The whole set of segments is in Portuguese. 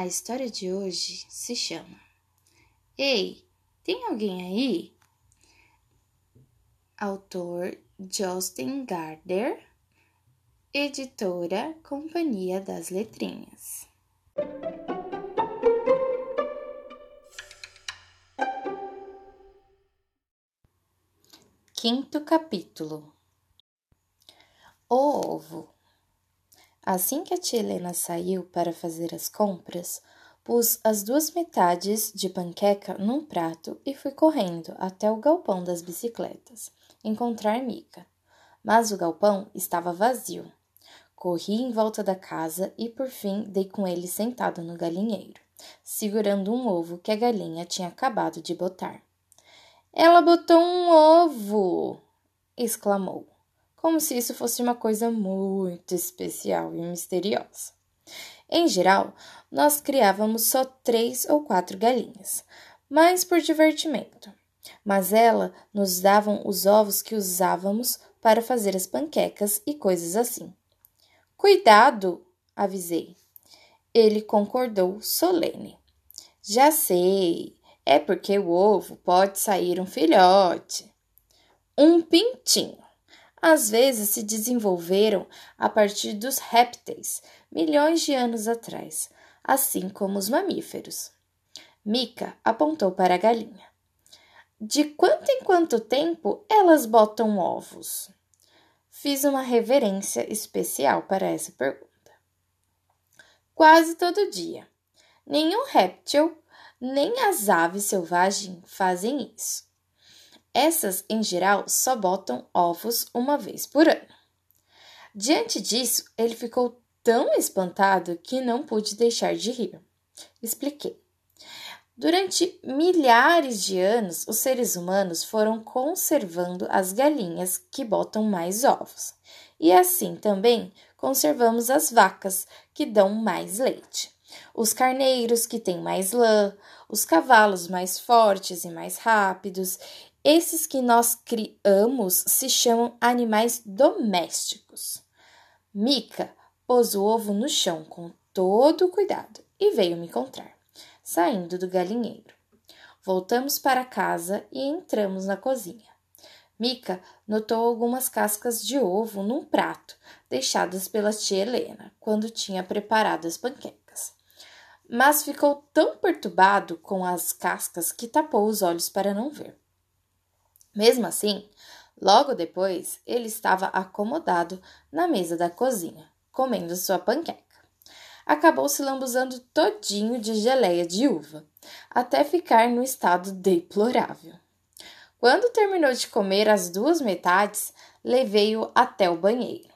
A história de hoje se chama Ei, tem alguém aí? Autor Justin Gardner, editora Companhia das Letrinhas. Quinto capítulo O ovo. Assim que a tia Helena saiu para fazer as compras, pus as duas metades de panqueca num prato e fui correndo até o galpão das bicicletas encontrar Mica. Mas o galpão estava vazio. Corri em volta da casa e por fim dei com ele sentado no galinheiro, segurando um ovo que a galinha tinha acabado de botar. Ela botou um ovo! exclamou, como se isso fosse uma coisa muito especial e misteriosa. Em geral, nós criávamos só três ou quatro galinhas, mas por divertimento. Mas ela nos dava os ovos que usávamos para fazer as panquecas e coisas assim. Cuidado! avisei. Ele concordou solene. Já sei, é porque o ovo pode sair um filhote. Um pintinho. Às vezes se desenvolveram a partir dos répteis, milhões de anos atrás, assim como os mamíferos. Mica apontou para a galinha. De quanto em quanto tempo elas botam ovos? Fiz uma reverência especial para essa pergunta. Quase todo dia. Nenhum réptil nem as aves selvagens fazem isso. Essas, em geral, só botam ovos uma vez por ano. Diante disso, ele ficou tão espantado que não pude deixar de rir. Expliquei. Durante milhares de anos, os seres humanos foram conservando as galinhas que botam mais ovos, e assim também conservamos as vacas que dão mais leite os carneiros que têm mais lã, os cavalos mais fortes e mais rápidos. Esses que nós criamos se chamam animais domésticos. Mica pôs o ovo no chão com todo cuidado e veio me encontrar, saindo do galinheiro. Voltamos para casa e entramos na cozinha. Mica notou algumas cascas de ovo num prato, deixadas pela tia Helena, quando tinha preparado as panquecas mas ficou tão perturbado com as cascas que tapou os olhos para não ver. Mesmo assim, logo depois ele estava acomodado na mesa da cozinha, comendo sua panqueca. Acabou se lambuzando todinho de geleia de uva, até ficar no estado deplorável. Quando terminou de comer as duas metades, levei-o até o banheiro.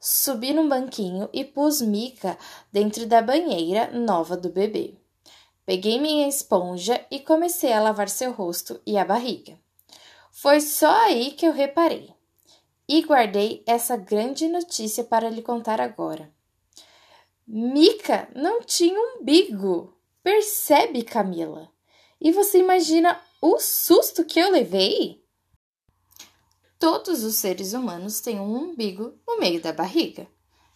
Subi num banquinho e pus Mica dentro da banheira nova do bebê. Peguei minha esponja e comecei a lavar seu rosto e a barriga. Foi só aí que eu reparei. E guardei essa grande notícia para lhe contar agora. Mica não tinha umbigo. Percebe, Camila? E você imagina o susto que eu levei? Todos os seres humanos têm um umbigo no meio da barriga.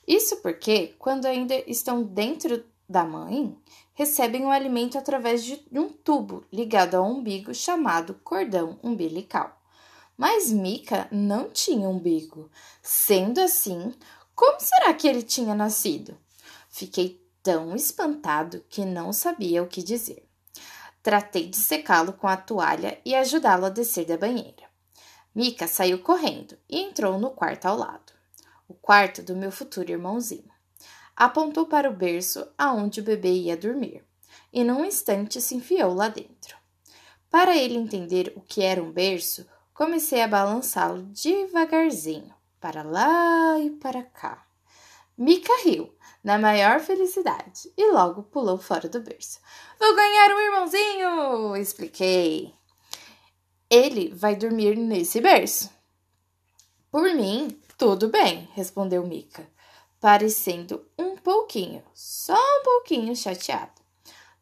Isso porque, quando ainda estão dentro da mãe, recebem o alimento através de um tubo ligado ao umbigo chamado cordão umbilical. Mas Mika não tinha umbigo. Sendo assim, como será que ele tinha nascido? Fiquei tão espantado que não sabia o que dizer. Tratei de secá-lo com a toalha e ajudá-lo a descer da banheira. Mica saiu correndo e entrou no quarto ao lado, o quarto do meu futuro irmãozinho. Apontou para o berço aonde o bebê ia dormir e num instante se enfiou lá dentro. Para ele entender o que era um berço, comecei a balançá-lo devagarzinho, para lá e para cá. Mica riu, na maior felicidade, e logo pulou fora do berço. Vou ganhar um irmãozinho! expliquei. Ele vai dormir nesse berço. Por mim, tudo bem, respondeu Mica, parecendo um pouquinho, só um pouquinho chateado.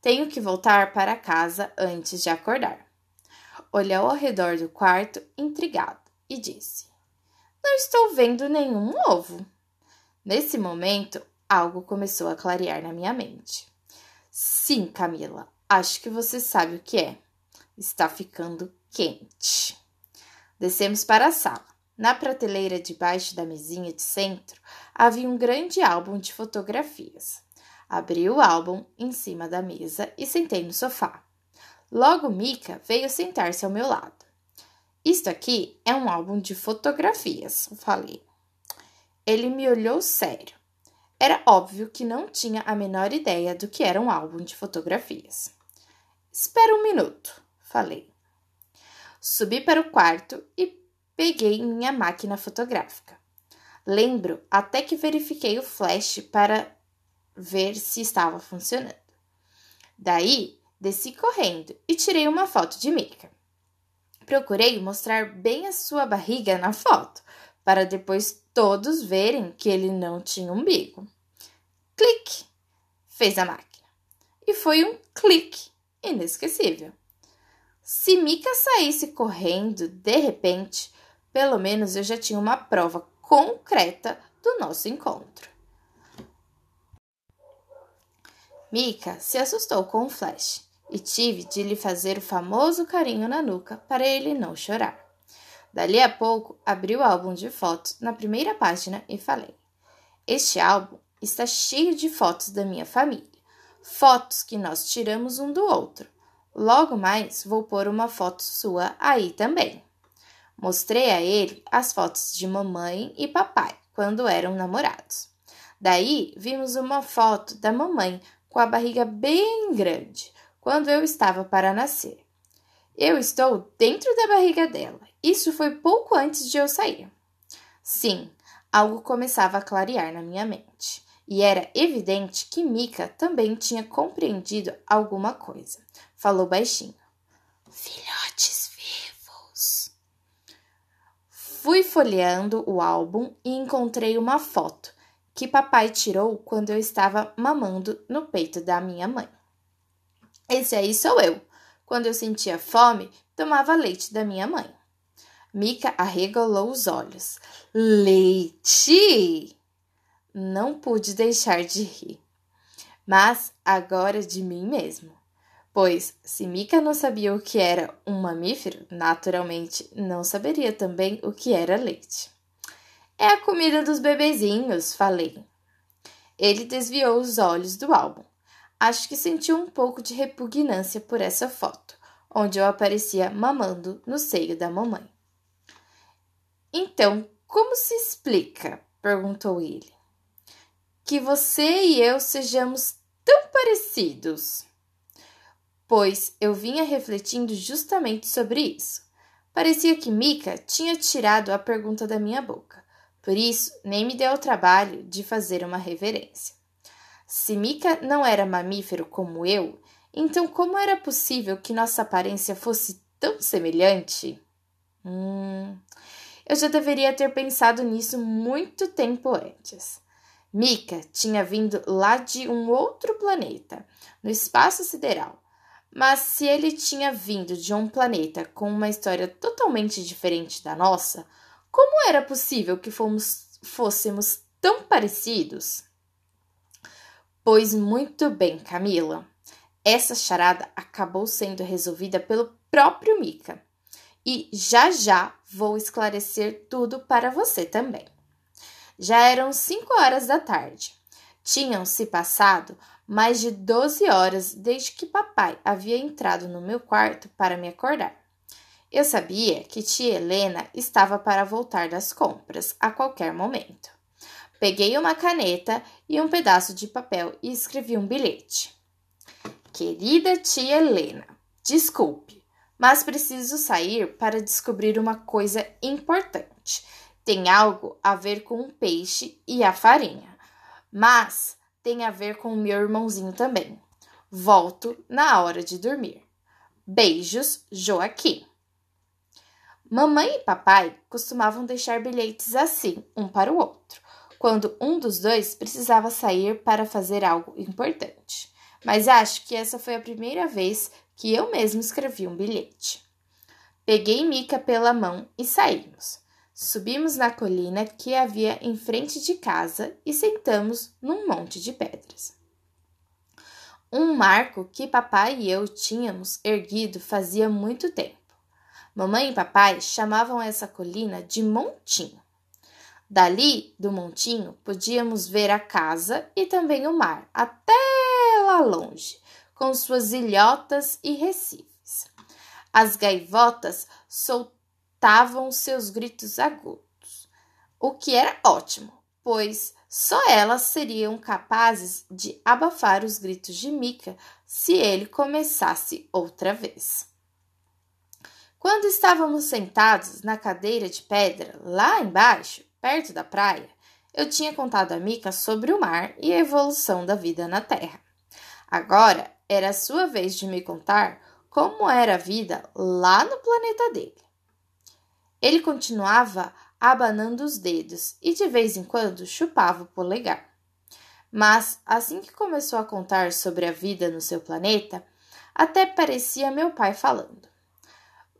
Tenho que voltar para casa antes de acordar. Olhou ao redor do quarto, intrigado, e disse: Não estou vendo nenhum ovo. Nesse momento, algo começou a clarear na minha mente. Sim, Camila, acho que você sabe o que é. Está ficando quente. Descemos para a sala. Na prateleira debaixo da mesinha de centro havia um grande álbum de fotografias. Abri o álbum em cima da mesa e sentei no sofá. Logo Mika veio sentar-se ao meu lado. Isto aqui é um álbum de fotografias, falei. Ele me olhou sério. Era óbvio que não tinha a menor ideia do que era um álbum de fotografias. Espera um minuto, falei. Subi para o quarto e peguei minha máquina fotográfica. Lembro até que verifiquei o flash para ver se estava funcionando. Daí, desci correndo e tirei uma foto de Mika. Procurei mostrar bem a sua barriga na foto, para depois todos verem que ele não tinha umbigo. Clique! Fez a máquina. E foi um clique inesquecível. Se Mika saísse correndo de repente, pelo menos eu já tinha uma prova concreta do nosso encontro. Mika se assustou com o flash e tive de lhe fazer o famoso carinho na nuca para ele não chorar. Dali a pouco, abri o álbum de fotos na primeira página e falei: Este álbum está cheio de fotos da minha família, fotos que nós tiramos um do outro. Logo mais vou pôr uma foto sua aí também. Mostrei a ele as fotos de mamãe e papai quando eram namorados. Daí vimos uma foto da mamãe com a barriga bem grande quando eu estava para nascer. Eu estou dentro da barriga dela. Isso foi pouco antes de eu sair. Sim, algo começava a clarear na minha mente. E era evidente que Mika também tinha compreendido alguma coisa. Falou baixinho. Filhotes vivos. Fui folheando o álbum e encontrei uma foto que papai tirou quando eu estava mamando no peito da minha mãe. Esse aí sou eu. Quando eu sentia fome, tomava leite da minha mãe. Mica arregalou os olhos. Leite! Não pude deixar de rir. Mas agora de mim mesmo. Pois, se Mica não sabia o que era um mamífero, naturalmente não saberia também o que era leite. É a comida dos bebezinhos, falei. Ele desviou os olhos do álbum. Acho que sentiu um pouco de repugnância por essa foto, onde eu aparecia mamando no seio da mamãe. Então, como se explica? perguntou ele. Que você e eu sejamos tão parecidos. Pois eu vinha refletindo justamente sobre isso. Parecia que Mika tinha tirado a pergunta da minha boca. Por isso, nem me deu o trabalho de fazer uma reverência. Se Mika não era mamífero como eu, então como era possível que nossa aparência fosse tão semelhante? Hum, eu já deveria ter pensado nisso muito tempo antes. Mika tinha vindo lá de um outro planeta, no espaço sideral. Mas se ele tinha vindo de um planeta com uma história totalmente diferente da nossa, como era possível que fomos, fôssemos tão parecidos? Pois muito bem, Camila. Essa charada acabou sendo resolvida pelo próprio Mika. E já já vou esclarecer tudo para você também. Já eram cinco horas da tarde. Tinham se passado mais de 12 horas desde que papai havia entrado no meu quarto para me acordar. Eu sabia que tia Helena estava para voltar das compras a qualquer momento. Peguei uma caneta e um pedaço de papel e escrevi um bilhete. Querida tia Helena, desculpe, mas preciso sair para descobrir uma coisa importante. Tem algo a ver com o peixe e a farinha, mas tem a ver com o meu irmãozinho também. Volto na hora de dormir. Beijos, Joaquim. Mamãe e papai costumavam deixar bilhetes assim, um para o outro, quando um dos dois precisava sair para fazer algo importante. Mas acho que essa foi a primeira vez que eu mesmo escrevi um bilhete. Peguei Mica pela mão e saímos. Subimos na colina que havia em frente de casa e sentamos num monte de pedras. Um marco que papai e eu tínhamos erguido fazia muito tempo. Mamãe e papai chamavam essa colina de Montinho. Dali do montinho podíamos ver a casa e também o mar, até lá longe, com suas ilhotas e recifes. As gaivotas soltavam seus gritos agudos, o que era ótimo, pois só elas seriam capazes de abafar os gritos de Mica se ele começasse outra vez. Quando estávamos sentados na cadeira de pedra lá embaixo, perto da praia, eu tinha contado a Mika sobre o mar e a evolução da vida na Terra. Agora era a sua vez de me contar como era a vida lá no planeta dele. Ele continuava abanando os dedos e de vez em quando chupava o polegar. Mas assim que começou a contar sobre a vida no seu planeta, até parecia meu pai falando.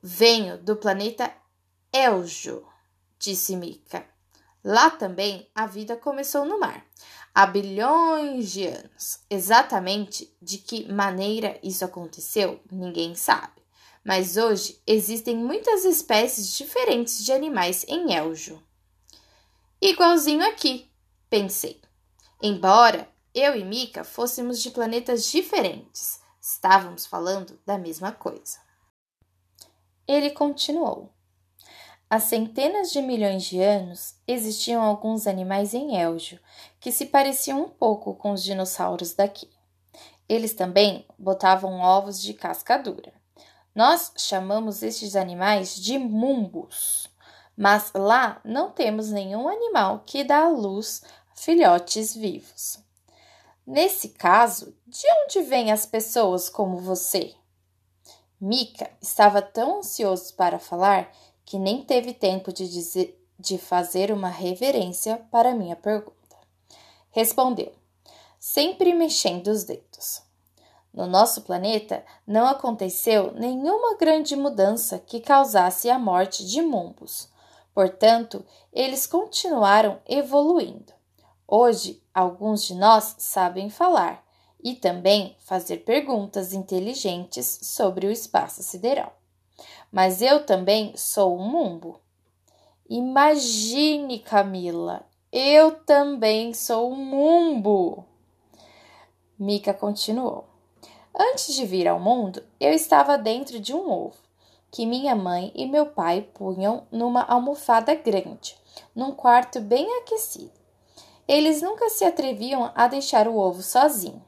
Venho do planeta Eljo, disse Mika. Lá também a vida começou no mar, há bilhões de anos. Exatamente de que maneira isso aconteceu, ninguém sabe. Mas hoje existem muitas espécies diferentes de animais em Eljo. Igualzinho aqui, pensei. Embora eu e Mika fôssemos de planetas diferentes, estávamos falando da mesma coisa. Ele continuou. Há centenas de milhões de anos existiam alguns animais em Elgio que se pareciam um pouco com os dinossauros daqui. Eles também botavam ovos de casca dura. Nós chamamos estes animais de mumbus, mas lá não temos nenhum animal que dá à luz filhotes vivos. Nesse caso, de onde vêm as pessoas como você? Mika estava tão ansioso para falar que nem teve tempo de, dizer, de fazer uma reverência para minha pergunta. Respondeu, sempre mexendo os dedos. No nosso planeta não aconteceu nenhuma grande mudança que causasse a morte de mumbos. Portanto, eles continuaram evoluindo. Hoje, alguns de nós sabem falar e também fazer perguntas inteligentes sobre o espaço sideral mas eu também sou um mumbo. Imagine, Camila, eu também sou um mumbo. Mica continuou. Antes de vir ao mundo, eu estava dentro de um ovo que minha mãe e meu pai punham numa almofada grande, num quarto bem aquecido. Eles nunca se atreviam a deixar o ovo sozinho.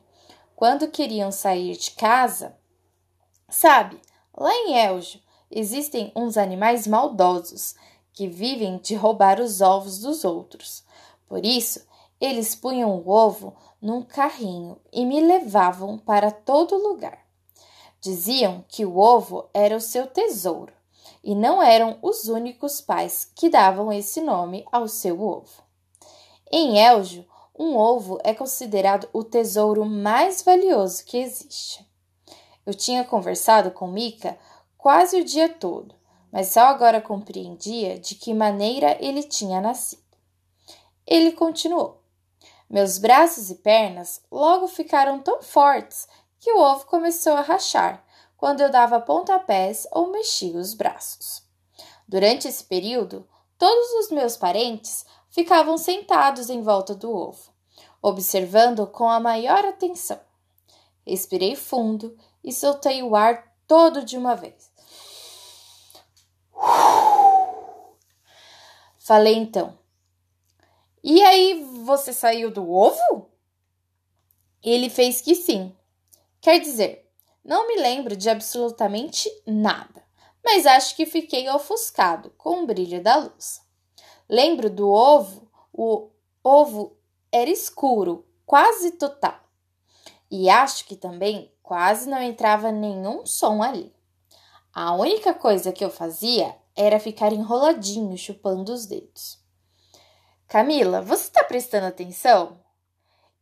Quando queriam sair de casa, sabe, lá em Eljo, existem uns animais maldosos que vivem de roubar os ovos dos outros. Por isso, eles punham o ovo num carrinho e me levavam para todo lugar. Diziam que o ovo era o seu tesouro e não eram os únicos pais que davam esse nome ao seu ovo. Em Elgio, um ovo é considerado o tesouro mais valioso que existe. Eu tinha conversado com Mika quase o dia todo, mas só agora compreendia de que maneira ele tinha nascido. Ele continuou. Meus braços e pernas logo ficaram tão fortes que o ovo começou a rachar quando eu dava pontapés ou mexia os braços. Durante esse período, todos os meus parentes ficavam sentados em volta do ovo, observando com a maior atenção. Respirei fundo e soltei o ar todo de uma vez. Falei então. E aí, você saiu do ovo? Ele fez que sim. Quer dizer, não me lembro de absolutamente nada, mas acho que fiquei ofuscado com o brilho da luz. Lembro do ovo, o ovo era escuro, quase total. E acho que também quase não entrava nenhum som ali. A única coisa que eu fazia era ficar enroladinho chupando os dedos. Camila, você está prestando atenção?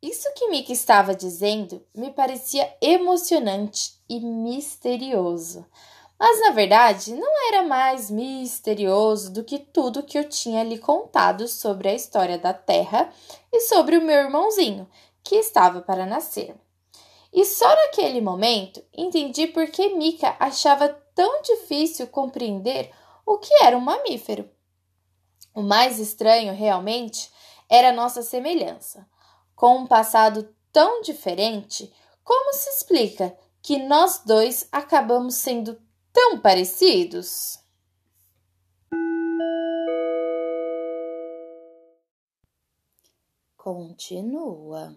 Isso que Mika estava dizendo me parecia emocionante e misterioso. Mas na verdade não era mais misterioso do que tudo que eu tinha lhe contado sobre a história da Terra e sobre o meu irmãozinho, que estava para nascer. E só naquele momento entendi por que Mika achava tão difícil compreender o que era um mamífero. O mais estranho, realmente, era nossa semelhança. Com um passado tão diferente, como se explica que nós dois acabamos sendo tão parecidos? Continua.